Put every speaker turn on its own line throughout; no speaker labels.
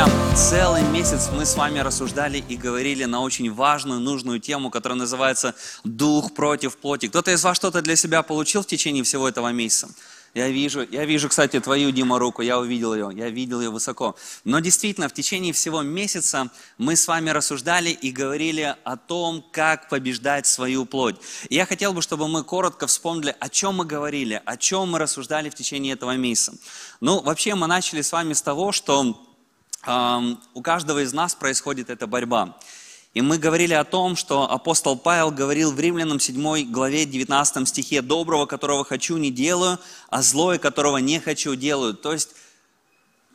Друзья, целый месяц мы с вами рассуждали и говорили на очень важную, нужную тему, которая называется «Дух против плоти». Кто-то из вас что-то для себя получил в течение всего этого месяца? Я вижу, я вижу, кстати, твою, Дима, руку, я увидел ее, я видел ее высоко. Но действительно, в течение всего месяца мы с вами рассуждали и говорили о том, как побеждать свою плоть. И я хотел бы, чтобы мы коротко вспомнили, о чем мы говорили, о чем мы рассуждали в течение этого месяца. Ну, вообще мы начали с вами с того, что у каждого из нас происходит эта борьба. И мы говорили о том, что апостол Павел говорил в Римлянам 7 главе 19 стихе «Доброго, которого хочу, не делаю, а злое, которого не хочу, делаю». То есть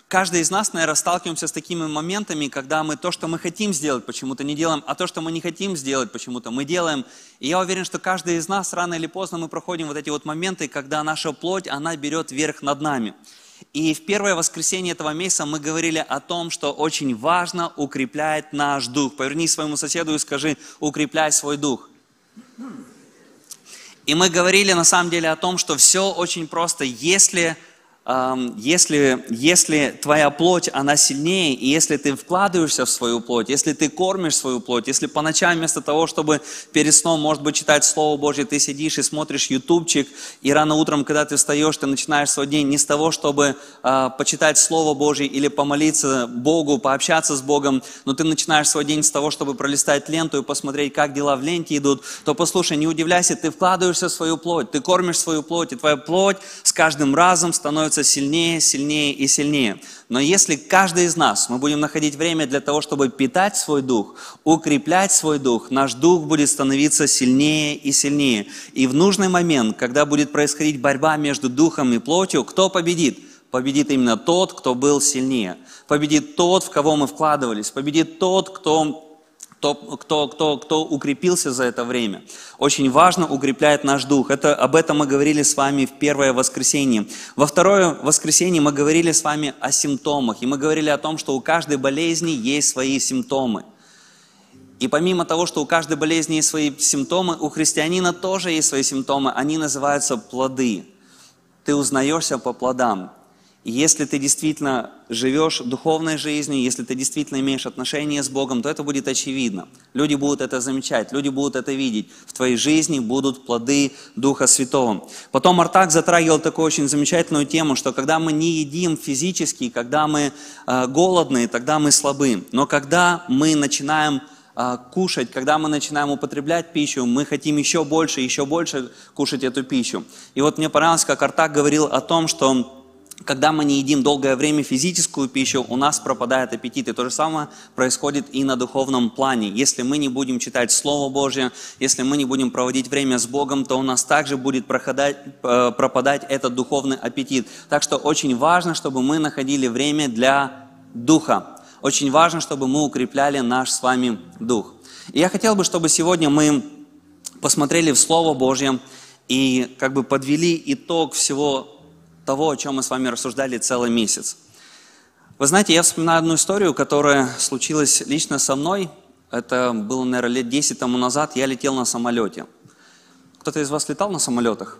каждый из нас, наверное, сталкиваемся с такими моментами, когда мы то, что мы хотим сделать, почему-то не делаем, а то, что мы не хотим сделать, почему-то мы делаем. И я уверен, что каждый из нас рано или поздно мы проходим вот эти вот моменты, когда наша плоть, она берет верх над нами. И в первое воскресенье этого месяца мы говорили о том, что очень важно укреплять наш дух. Поверни своему соседу и скажи, укрепляй свой дух. И мы говорили на самом деле о том, что все очень просто. Если если, если твоя плоть, она сильнее, и если ты вкладываешься в свою плоть, если ты кормишь свою плоть, если по ночам вместо того, чтобы перед сном, может быть, читать Слово Божье, ты сидишь и смотришь ютубчик, и рано утром, когда ты встаешь, ты начинаешь свой день не с того, чтобы э, почитать Слово Божье или помолиться Богу, пообщаться с Богом, но ты начинаешь свой день с того, чтобы пролистать ленту и посмотреть, как дела в ленте идут, то послушай, не удивляйся, ты вкладываешься в свою плоть, ты кормишь свою плоть, и твоя плоть с каждым разом становится становится сильнее, сильнее и сильнее. Но если каждый из нас, мы будем находить время для того, чтобы питать свой дух, укреплять свой дух, наш дух будет становиться сильнее и сильнее. И в нужный момент, когда будет происходить борьба между духом и плотью, кто победит? Победит именно тот, кто был сильнее. Победит тот, в кого мы вкладывались. Победит тот, кто кто, кто, кто, кто укрепился за это время. Очень важно укреплять наш дух. Это, об этом мы говорили с вами в первое воскресенье. Во второе воскресенье мы говорили с вами о симптомах. И мы говорили о том, что у каждой болезни есть свои симптомы. И помимо того, что у каждой болезни есть свои симптомы, у христианина тоже есть свои симптомы. Они называются плоды. Ты узнаешься по плодам. Если ты действительно живешь духовной жизнью, если ты действительно имеешь отношения с Богом, то это будет очевидно. Люди будут это замечать, люди будут это видеть. В твоей жизни будут плоды Духа Святого. Потом Артак затрагивал такую очень замечательную тему, что когда мы не едим физически, когда мы э, голодные, тогда мы слабы. Но когда мы начинаем э, кушать, когда мы начинаем употреблять пищу, мы хотим еще больше, еще больше кушать эту пищу. И вот мне понравилось, как Артак говорил о том, что когда мы не едим долгое время физическую пищу, у нас пропадает аппетит. И то же самое происходит и на духовном плане. Если мы не будем читать Слово Божье, если мы не будем проводить время с Богом, то у нас также будет проходать, э, пропадать этот духовный аппетит. Так что очень важно, чтобы мы находили время для Духа. Очень важно, чтобы мы укрепляли наш с вами Дух. И я хотел бы, чтобы сегодня мы посмотрели в Слово Божье и как бы подвели итог всего того, о чем мы с вами рассуждали целый месяц. Вы знаете, я вспоминаю одну историю, которая случилась лично со мной. Это было, наверное, лет 10 тому назад. Я летел на самолете. Кто-то из вас летал на самолетах?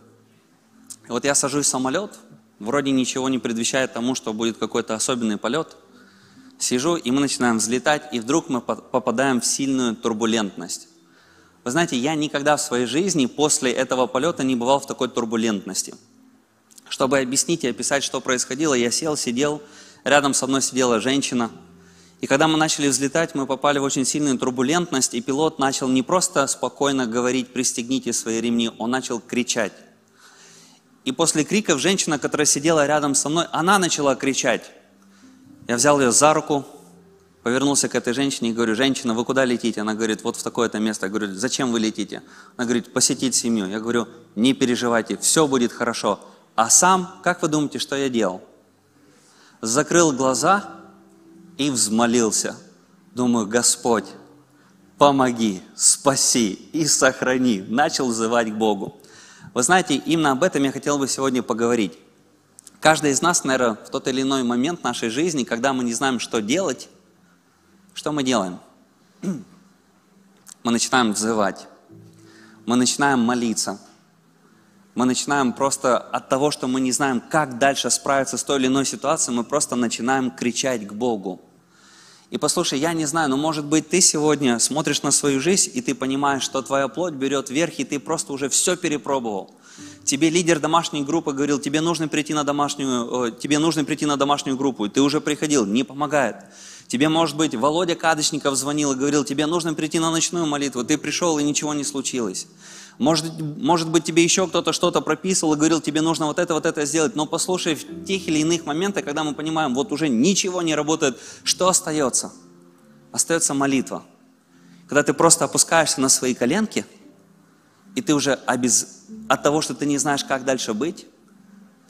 Вот я сажусь в самолет, вроде ничего не предвещает тому, что будет какой-то особенный полет. Сижу, и мы начинаем взлетать, и вдруг мы попадаем в сильную турбулентность. Вы знаете, я никогда в своей жизни после этого полета не бывал в такой турбулентности – чтобы объяснить и описать, что происходило, я сел, сидел, рядом со мной сидела женщина. И когда мы начали взлетать, мы попали в очень сильную турбулентность, и пилот начал не просто спокойно говорить «пристегните свои ремни», он начал кричать. И после криков женщина, которая сидела рядом со мной, она начала кричать. Я взял ее за руку, повернулся к этой женщине и говорю, женщина, вы куда летите? Она говорит, вот в такое-то место. Я говорю, зачем вы летите? Она говорит, посетить семью. Я говорю, не переживайте, все будет хорошо. А сам, как вы думаете, что я делал? Закрыл глаза и взмолился. Думаю, Господь, помоги, спаси и сохрани. Начал взывать к Богу. Вы знаете, именно об этом я хотел бы сегодня поговорить. Каждый из нас, наверное, в тот или иной момент нашей жизни, когда мы не знаем, что делать, что мы делаем? Мы начинаем взывать, мы начинаем молиться – мы начинаем просто от того, что мы не знаем, как дальше справиться с той или иной ситуацией, мы просто начинаем кричать к Богу. И послушай, я не знаю, но может быть ты сегодня смотришь на свою жизнь, и ты понимаешь, что твоя плоть берет верх, и ты просто уже все перепробовал. Тебе лидер домашней группы говорил, тебе нужно прийти на домашнюю, тебе нужно прийти на домашнюю группу, и ты уже приходил, не помогает. Тебе, может быть, Володя Кадочников звонил и говорил, тебе нужно прийти на ночную молитву, ты пришел, и ничего не случилось. Может, может быть, тебе еще кто-то что-то прописывал и говорил, тебе нужно вот это, вот это сделать. Но послушай, в тех или иных моментах, когда мы понимаем, вот уже ничего не работает, что остается? Остается молитва. Когда ты просто опускаешься на свои коленки, и ты уже обез... от того, что ты не знаешь, как дальше быть,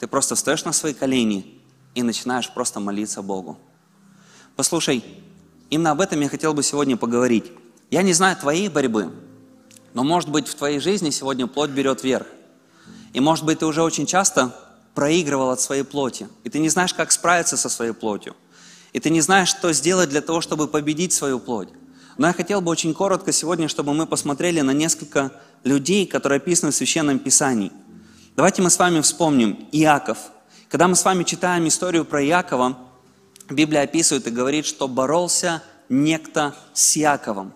ты просто встаешь на свои колени и начинаешь просто молиться Богу. Послушай, именно об этом я хотел бы сегодня поговорить. Я не знаю твоей борьбы, но, может быть, в твоей жизни сегодня плоть берет верх. И, может быть, ты уже очень часто проигрывал от своей плоти. И ты не знаешь, как справиться со своей плотью. И ты не знаешь, что сделать для того, чтобы победить свою плоть. Но я хотел бы очень коротко сегодня, чтобы мы посмотрели на несколько людей, которые описаны в Священном Писании. Давайте мы с вами вспомним Иаков. Когда мы с вами читаем историю про Иакова, Библия описывает и говорит, что боролся некто с Яковом.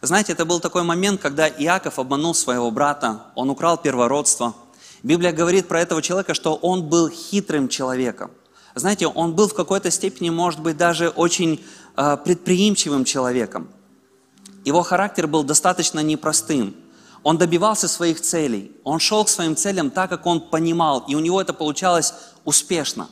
Знаете, это был такой момент, когда Иаков обманул своего брата, он украл первородство. Библия говорит про этого человека, что он был хитрым человеком. Знаете, он был в какой-то степени, может быть, даже очень э, предприимчивым человеком. Его характер был достаточно непростым. Он добивался своих целей. Он шел к своим целям так, как он понимал, и у него это получалось успешно.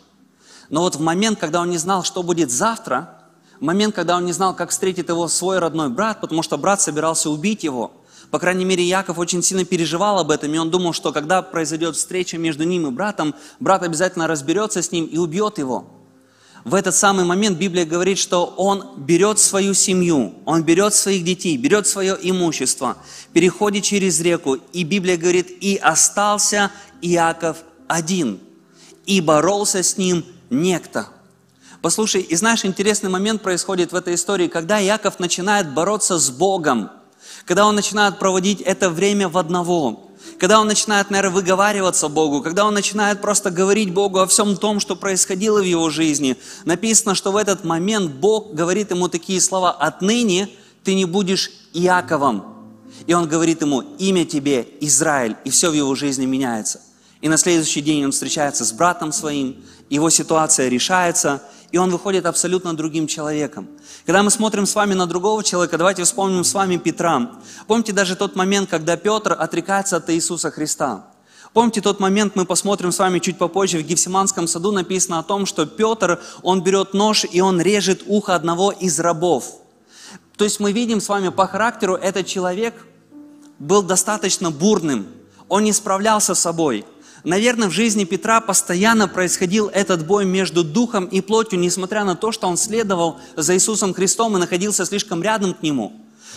Но вот в момент, когда он не знал, что будет завтра, момент, когда он не знал, как встретит его свой родной брат, потому что брат собирался убить его. По крайней мере, Яков очень сильно переживал об этом, и он думал, что когда произойдет встреча между ним и братом, брат обязательно разберется с ним и убьет его. В этот самый момент Библия говорит, что он берет свою семью, он берет своих детей, берет свое имущество, переходит через реку, и Библия говорит, и остался Иаков один, и боролся с ним некто – Послушай, и знаешь, интересный момент происходит в этой истории, когда Яков начинает бороться с Богом, когда он начинает проводить это время в одного, когда он начинает, наверное, выговариваться Богу, когда он начинает просто говорить Богу о всем том, что происходило в его жизни. Написано, что в этот момент Бог говорит ему такие слова, «Отныне ты не будешь Иаковом». И он говорит ему, «Имя тебе Израиль», и все в его жизни меняется. И на следующий день он встречается с братом своим, его ситуация решается, и он выходит абсолютно другим человеком. Когда мы смотрим с вами на другого человека, давайте вспомним с вами Петра. Помните даже тот момент, когда Петр отрекается от Иисуса Христа. Помните тот момент, мы посмотрим с вами чуть попозже, в Гефсиманском саду написано о том, что Петр, он берет нож и он режет ухо одного из рабов. То есть мы видим с вами по характеру, этот человек был достаточно бурным, он не справлялся с собой – Наверное, в жизни Петра постоянно происходил этот бой между духом и плотью, несмотря на то, что он следовал за Иисусом Христом и находился слишком рядом к Нему.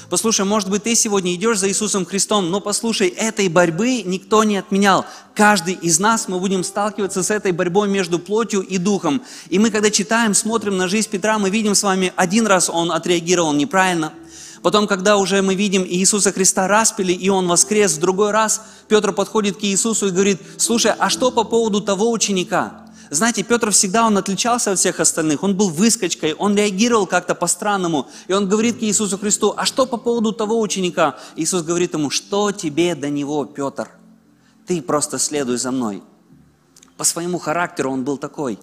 Послушай, может быть, ты сегодня идешь за Иисусом Христом, но послушай, этой борьбы никто не отменял. Каждый из нас мы будем сталкиваться с этой борьбой между плотью и духом. И мы, когда читаем, смотрим на жизнь Петра, мы видим с вами, один раз он отреагировал неправильно – Потом, когда уже мы видим Иисуса Христа распили, и Он воскрес, в другой раз Петр подходит к Иисусу и говорит, слушай, а что по поводу того ученика? Знаете, Петр всегда, он отличался от всех остальных, он был выскочкой, он реагировал как-то по-странному, и он говорит к Иисусу Христу, а что по поводу того ученика? Иисус говорит ему, что тебе до него, Петр? Ты просто следуй за мной. По своему характеру он был такой,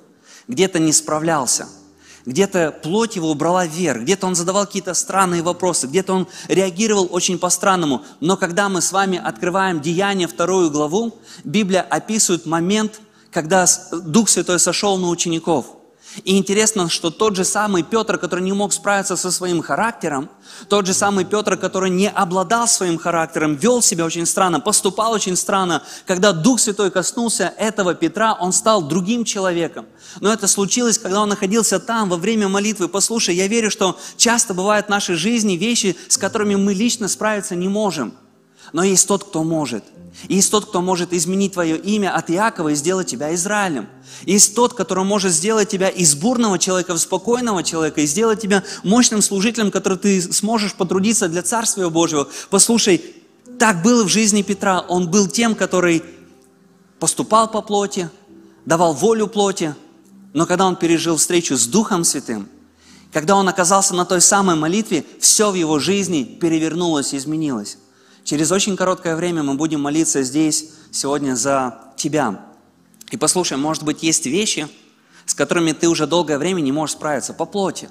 где-то не справлялся – где-то плоть его убрала вверх, где-то он задавал какие-то странные вопросы, где-то он реагировал очень по-странному. Но когда мы с вами открываем Деяние, вторую главу, Библия описывает момент, когда Дух Святой сошел на учеников. И интересно, что тот же самый Петр, который не мог справиться со своим характером, тот же самый Петр, который не обладал своим характером, вел себя очень странно, поступал очень странно, когда Дух Святой коснулся этого Петра, он стал другим человеком. Но это случилось, когда он находился там во время молитвы. Послушай, я верю, что часто бывают в нашей жизни вещи, с которыми мы лично справиться не можем. Но есть тот, кто может – есть тот, кто может изменить твое имя от Иакова и сделать тебя Израилем. Есть тот, который может сделать тебя из бурного человека в спокойного человека и сделать тебя мощным служителем, который ты сможешь потрудиться для Царствия Божьего. Послушай, так было в жизни Петра. Он был тем, который поступал по плоти, давал волю плоти, но когда он пережил встречу с Духом Святым, Когда он оказался на той самой молитве, все в его жизни перевернулось и изменилось. Через очень короткое время мы будем молиться здесь сегодня за тебя. И послушай, может быть, есть вещи, с которыми ты уже долгое время не можешь справиться по плоти.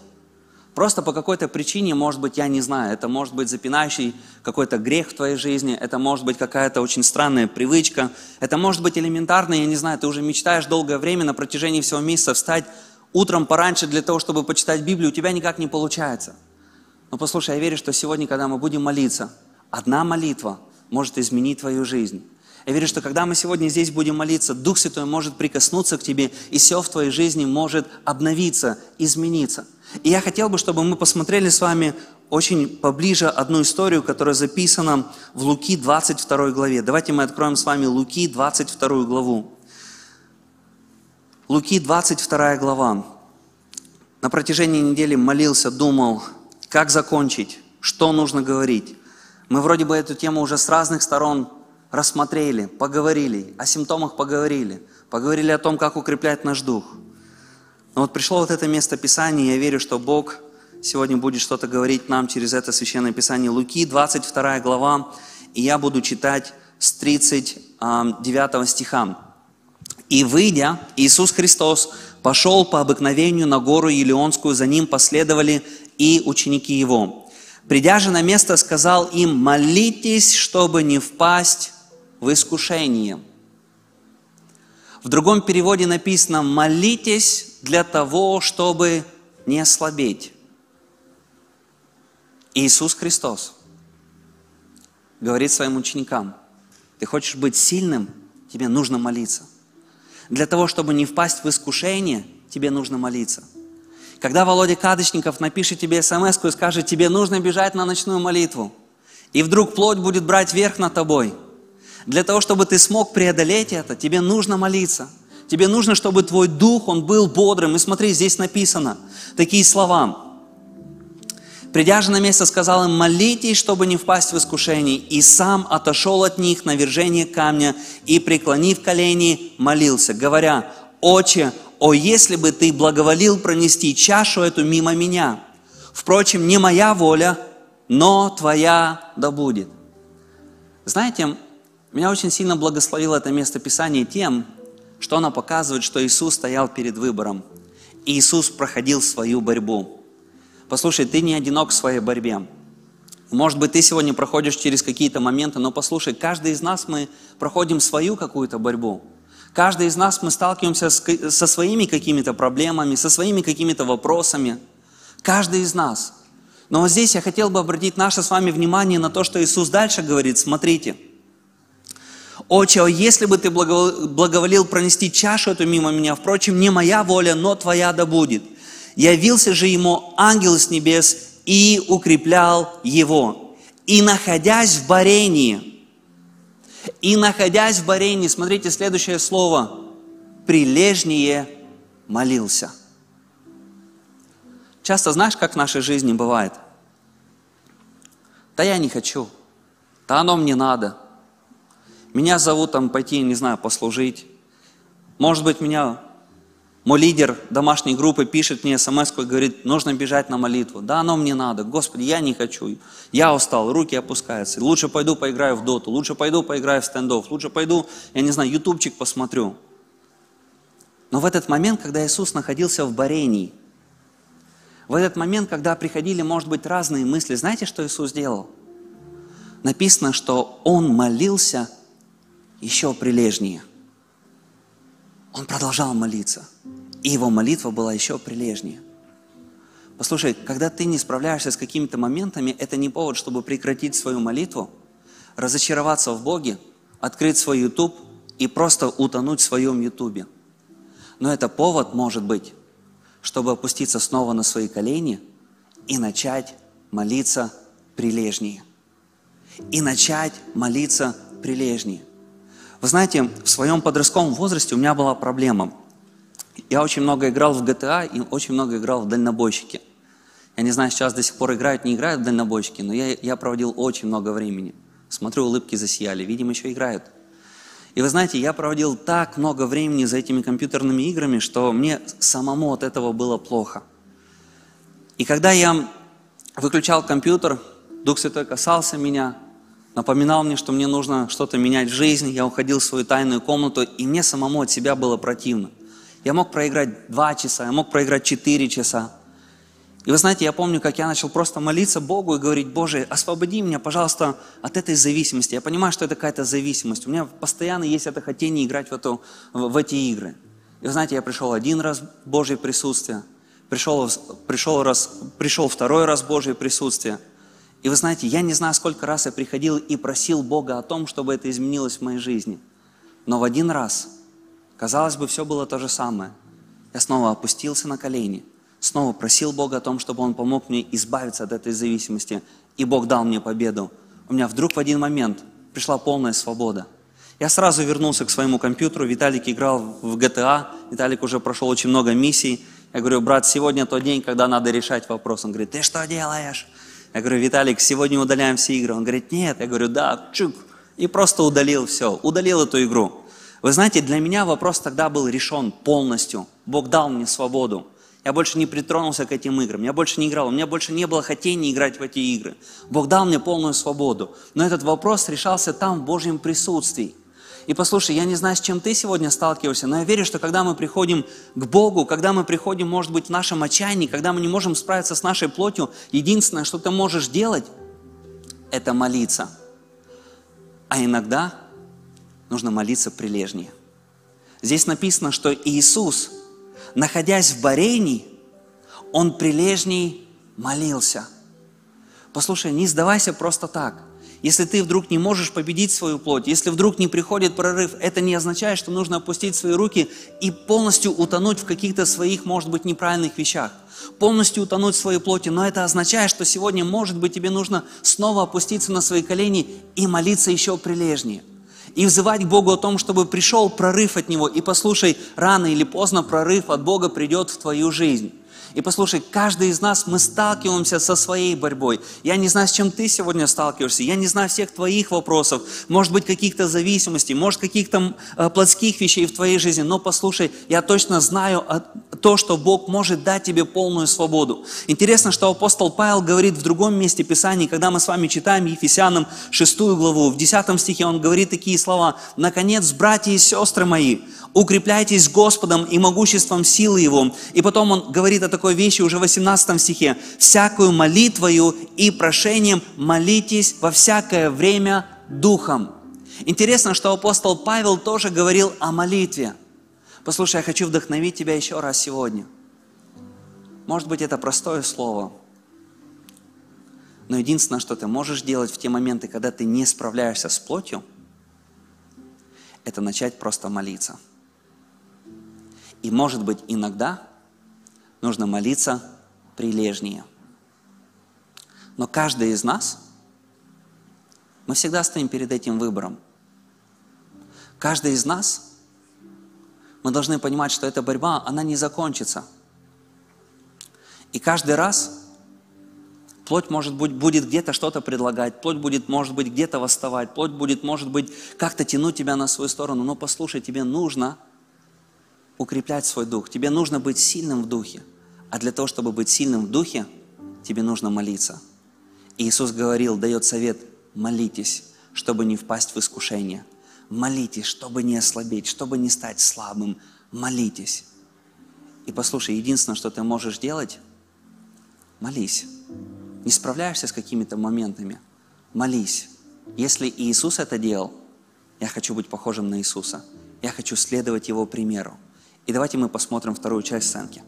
Просто по какой-то причине, может быть, я не знаю, это может быть запинающий какой-то грех в твоей жизни, это может быть какая-то очень странная привычка, это может быть элементарно, я не знаю, ты уже мечтаешь долгое время на протяжении всего месяца встать утром пораньше для того, чтобы почитать Библию, у тебя никак не получается. Но послушай, я верю, что сегодня, когда мы будем молиться, одна молитва может изменить твою жизнь. Я верю, что когда мы сегодня здесь будем молиться, Дух Святой может прикоснуться к тебе, и все в твоей жизни может обновиться, измениться. И я хотел бы, чтобы мы посмотрели с вами очень поближе одну историю, которая записана в Луки 22 главе. Давайте мы откроем с вами Луки 22 главу. Луки 22 глава. На протяжении недели молился, думал, как закончить, что нужно говорить. Мы вроде бы эту тему уже с разных сторон рассмотрели, поговорили, о симптомах поговорили, поговорили о том, как укреплять наш дух. Но вот пришло вот это место Писания, и я верю, что Бог сегодня будет что-то говорить нам через это Священное Писание. Луки, 22 глава, и я буду читать с 39 стиха. «И выйдя, Иисус Христос пошел по обыкновению на гору Елеонскую, за ним последовали и ученики Его. Придя же на место, сказал им, молитесь, чтобы не впасть в искушение. В другом переводе написано, молитесь для того, чтобы не ослабеть. Иисус Христос говорит своим ученикам, ты хочешь быть сильным, тебе нужно молиться. Для того, чтобы не впасть в искушение, тебе нужно молиться. Когда Володя Кадочников напишет тебе смс и скажет, тебе нужно бежать на ночную молитву, и вдруг плоть будет брать верх над тобой – для того, чтобы ты смог преодолеть это, тебе нужно молиться. Тебе нужно, чтобы твой дух, он был бодрым. И смотри, здесь написано такие слова. Придя же на место, сказал им, молитесь, чтобы не впасть в искушение. И сам отошел от них на вержение камня и, преклонив колени, молился, говоря, «Отче, о, если бы ты благоволил пронести чашу эту мимо меня! Впрочем, не моя воля, но твоя да будет». Знаете, меня очень сильно благословило это место Писания тем, что оно показывает, что Иисус стоял перед выбором. И Иисус проходил свою борьбу. Послушай, ты не одинок в своей борьбе. Может быть, ты сегодня проходишь через какие-то моменты, но послушай, каждый из нас мы проходим свою какую-то борьбу. Каждый из нас мы сталкиваемся с, со своими какими-то проблемами, со своими какими-то вопросами. Каждый из нас. Но вот здесь я хотел бы обратить наше с вами внимание на то, что Иисус дальше говорит. Смотрите – «Отче, если бы ты благоволил пронести чашу эту мимо меня, впрочем, не моя воля, но твоя да будет». Явился же ему ангел с небес и укреплял его. И находясь в Барении, и находясь в Барении, смотрите следующее слово, прилежнее молился. Часто знаешь, как в нашей жизни бывает? Да я не хочу, да оно мне надо – меня зовут там пойти, не знаю, послужить. Может быть, меня мой лидер домашней группы пишет мне смс и говорит, нужно бежать на молитву. Да, оно мне надо. Господи, я не хочу. Я устал, руки опускаются. Лучше пойду поиграю в доту, лучше пойду поиграю в стендов, лучше пойду, я не знаю, ютубчик посмотрю. Но в этот момент, когда Иисус находился в Барении, в этот момент, когда приходили, может быть, разные мысли, знаете, что Иисус сделал? Написано, что Он молился еще прилежнее. Он продолжал молиться, и его молитва была еще прилежнее. Послушай, когда ты не справляешься с какими-то моментами, это не повод, чтобы прекратить свою молитву, разочароваться в Боге, открыть свой YouTube и просто утонуть в своем YouTube. Но это повод, может быть, чтобы опуститься снова на свои колени и начать молиться прилежнее. И начать молиться прилежнее. Вы знаете, в своем подростковом возрасте у меня была проблема. Я очень много играл в GTA и очень много играл в дальнобойщики. Я не знаю, сейчас до сих пор играют, не играют в дальнобойщики, но я, я проводил очень много времени. Смотрю, улыбки засияли, видимо, еще играют. И вы знаете, я проводил так много времени за этими компьютерными играми, что мне самому от этого было плохо. И когда я выключал компьютер, Дух Святой касался меня, напоминал мне, что мне нужно что-то менять в жизни. Я уходил в свою тайную комнату, и мне самому от себя было противно. Я мог проиграть два часа, я мог проиграть четыре часа. И вы знаете, я помню, как я начал просто молиться Богу и говорить, Боже, освободи меня, пожалуйста, от этой зависимости. Я понимаю, что это какая-то зависимость. У меня постоянно есть это хотение играть в, эту, в, в эти игры. И вы знаете, я пришел один раз в Божье присутствие, пришел, пришел, раз, пришел второй раз в Божье присутствие. И вы знаете, я не знаю, сколько раз я приходил и просил Бога о том, чтобы это изменилось в моей жизни. Но в один раз, казалось бы, все было то же самое. Я снова опустился на колени – снова просил Бога о том, чтобы Он помог мне избавиться от этой зависимости, и Бог дал мне победу. У меня вдруг в один момент пришла полная свобода. Я сразу вернулся к своему компьютеру, Виталик играл в GTA, Виталик уже прошел очень много миссий. Я говорю, брат, сегодня тот день, когда надо решать вопрос. Он говорит, ты что делаешь? Я говорю, Виталик, сегодня удаляем все игры. Он говорит, нет. Я говорю, да, чук. И просто удалил все, удалил эту игру. Вы знаете, для меня вопрос тогда был решен полностью. Бог дал мне свободу. Я больше не притронулся к этим играм, я больше не играл, у меня больше не было хотения играть в эти игры. Бог дал мне полную свободу. Но этот вопрос решался там, в Божьем присутствии. И послушай, я не знаю, с чем ты сегодня сталкиваешься, но я верю, что когда мы приходим к Богу, когда мы приходим, может быть, в нашем отчаянии, когда мы не можем справиться с нашей плотью, единственное, что ты можешь делать, это молиться. А иногда нужно молиться прилежнее. Здесь написано, что Иисус – находясь в Барении, он прилежней молился. Послушай, не сдавайся просто так. Если ты вдруг не можешь победить свою плоть, если вдруг не приходит прорыв, это не означает, что нужно опустить свои руки и полностью утонуть в каких-то своих, может быть, неправильных вещах. Полностью утонуть в своей плоти. Но это означает, что сегодня, может быть, тебе нужно снова опуститься на свои колени и молиться еще прилежнее – и взывать к Богу о том, чтобы пришел прорыв от Него. И послушай, рано или поздно прорыв от Бога придет в твою жизнь. И послушай, каждый из нас, мы сталкиваемся со своей борьбой. Я не знаю, с чем ты сегодня сталкиваешься. Я не знаю всех твоих вопросов. Может быть, каких-то зависимостей, может, каких-то э, плотских вещей в твоей жизни. Но послушай, я точно знаю то, что Бог может дать тебе полную свободу. Интересно, что апостол Павел говорит в другом месте Писания, когда мы с вами читаем Ефесянам 6 главу, в 10 стихе он говорит такие слова. «Наконец, братья и сестры мои, укрепляйтесь Господом и могуществом силы Его. И потом он говорит о такой вещи уже в 18 стихе. «Всякую молитвою и прошением молитесь во всякое время Духом». Интересно, что апостол Павел тоже говорил о молитве. Послушай, я хочу вдохновить тебя еще раз сегодня. Может быть, это простое слово, но единственное, что ты можешь делать в те моменты, когда ты не справляешься с плотью, это начать просто молиться – и, может быть, иногда нужно молиться прилежнее. Но каждый из нас, мы всегда стоим перед этим выбором. Каждый из нас, мы должны понимать, что эта борьба, она не закончится. И каждый раз Плоть, может быть, будет где-то что-то предлагать, плоть будет, может быть, где-то восставать, плоть будет, может быть, как-то тянуть тебя на свою сторону. Но послушай, тебе нужно укреплять свой дух. Тебе нужно быть сильным в духе. А для того, чтобы быть сильным в духе, тебе нужно молиться. И Иисус говорил, дает совет, молитесь, чтобы не впасть в искушение. Молитесь, чтобы не ослабеть, чтобы не стать слабым. Молитесь. И послушай, единственное, что ты можешь делать, молись. Не справляешься с какими-то моментами, молись. Если Иисус это делал, я хочу быть похожим на Иисуса. Я хочу следовать Его примеру. И давайте мы посмотрим вторую часть сценки.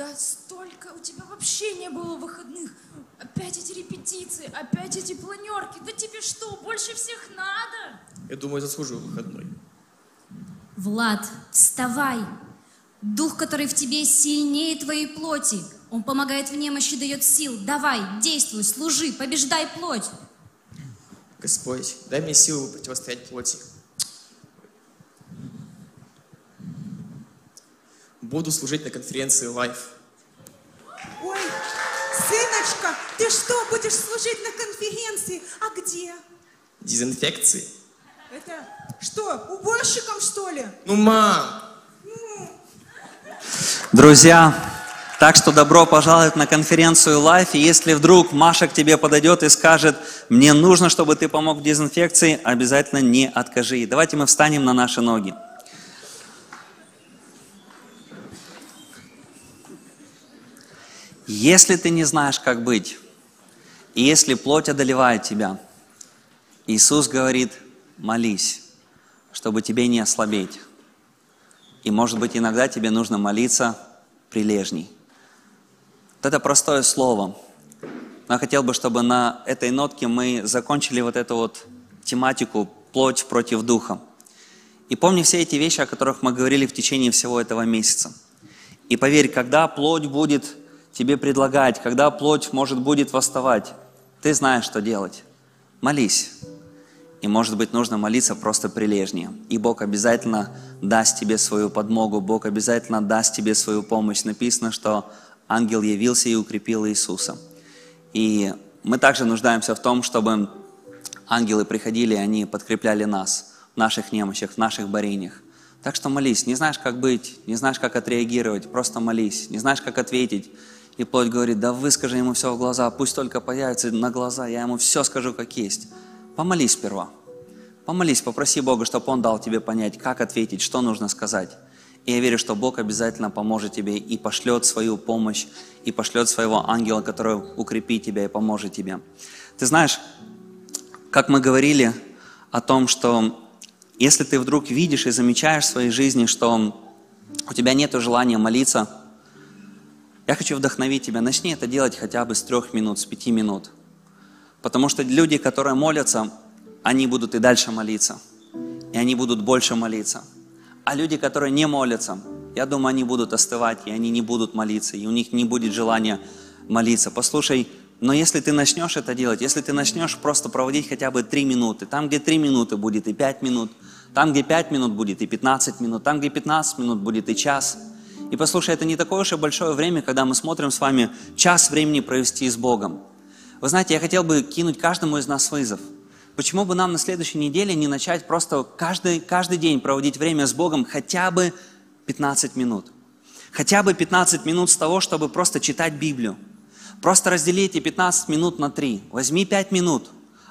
Да столько у тебя вообще не было выходных. Опять эти репетиции, опять эти планерки. Да тебе что, больше всех надо?
Думаю, заслужил выходной.
Влад, вставай. Дух, который в тебе сильнее твоей плоти.
Он помогает в немощи, дает сил. Давай, действуй, служи, побеждай плоть.
Господь, дай мне силу противостоять плоти. Буду служить на конференции Life.
Ой, сыночка, ты что, будешь служить на конференции? А где?
Дезинфекции.
Это что, уборщиком, что ли?
Ну, мам!
Друзья, так что добро пожаловать на конференцию Life. И если вдруг Маша к тебе подойдет и скажет, мне нужно, чтобы ты помог в дезинфекции, обязательно не откажи. Давайте мы встанем на наши ноги. Если ты не знаешь, как быть, и если плоть одолевает тебя, Иисус говорит, молись, чтобы тебе не ослабеть. И может быть иногда тебе нужно молиться прилежней. Вот это простое слово. Но я хотел бы, чтобы на этой нотке мы закончили вот эту вот тематику «Плоть против духа». И помни все эти вещи, о которых мы говорили в течение всего этого месяца. И поверь, когда плоть будет тебе предлагать, когда плоть может будет восставать, ты знаешь, что делать. Молись. И, может быть, нужно молиться просто прилежнее. И Бог обязательно даст тебе свою подмогу, Бог обязательно даст тебе свою помощь. Написано, что ангел явился и укрепил Иисуса. И мы также нуждаемся в том, чтобы ангелы приходили, они подкрепляли нас в наших немощах, в наших борениях. Так что молись. Не знаешь, как быть, не знаешь, как отреагировать, просто молись. Не знаешь, как ответить. И плоть говорит, да выскажи ему все в глаза, пусть только появится на глаза, я ему все скажу, как есть. Помолись сперва. Помолись, попроси Бога, чтобы Он дал тебе понять, как ответить, что нужно сказать. И я верю, что Бог обязательно поможет тебе и пошлет свою помощь, и пошлет своего ангела, который укрепит тебя и поможет тебе. Ты знаешь, как мы говорили о том, что если ты вдруг видишь и замечаешь в своей жизни, что у тебя нет желания молиться, я хочу вдохновить тебя. Начни это делать хотя бы с трех минут, с пяти минут. Потому что люди, которые молятся, они будут и дальше молиться. И они будут больше молиться. А люди, которые не молятся, я думаю, они будут остывать, и они не будут молиться, и у них не будет желания молиться. Послушай, но если ты начнешь это делать, если ты начнешь просто проводить хотя бы три минуты, там, где три минуты будет и пять минут, там, где пять минут будет и 15 минут, там, где 15 минут будет и час. И послушай, это не такое уж и большое время, когда мы смотрим с вами час времени провести с Богом. Вы знаете, я хотел бы кинуть каждому из нас вызов. Почему бы нам на следующей неделе не начать просто каждый, каждый день проводить время с Богом хотя бы 15 минут? Хотя бы 15 минут с того, чтобы просто читать Библию. Просто раздели эти 15 минут на три. Возьми 5 минут,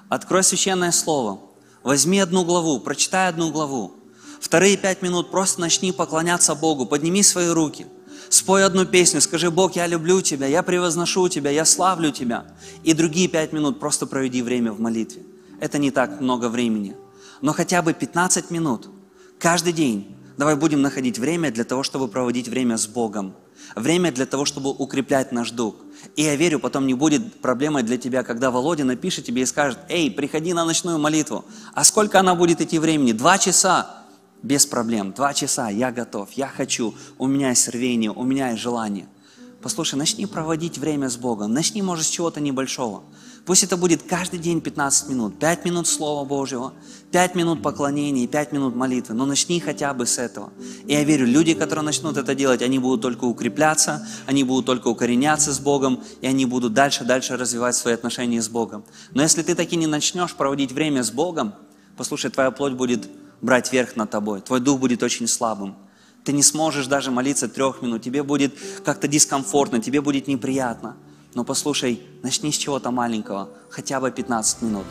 открой священное слово, возьми одну главу, прочитай одну главу. Вторые 5 минут просто начни поклоняться Богу, подними свои руки – Спой одну песню, скажи, Бог, я люблю Тебя, я превозношу Тебя, я славлю Тебя. И другие пять минут просто проведи время в молитве. Это не так много времени. Но хотя бы 15 минут каждый день давай будем находить время для того, чтобы проводить время с Богом. Время для того, чтобы укреплять наш дух. И я верю, потом не будет проблемой для тебя, когда Володя напишет тебе и скажет, эй, приходи на ночную молитву. А сколько она будет идти времени? Два часа без проблем. Два часа, я готов, я хочу, у меня есть рвение, у меня есть желание. Послушай, начни проводить время с Богом, начни, может, с чего-то небольшого. Пусть это будет каждый день 15 минут, 5 минут Слова Божьего, 5 минут поклонения, 5 минут молитвы, но начни хотя бы с этого. И я верю, люди, которые начнут это делать, они будут только укрепляться, они будут только укореняться с Богом, и они будут дальше-дальше развивать свои отношения с Богом. Но если ты таки не начнешь проводить время с Богом, послушай, твоя плоть будет брать верх над тобой. Твой дух будет очень слабым. Ты не сможешь даже молиться трех минут. Тебе будет как-то дискомфортно, тебе будет неприятно. Но послушай, начни с чего-то маленького, хотя бы 15 минут.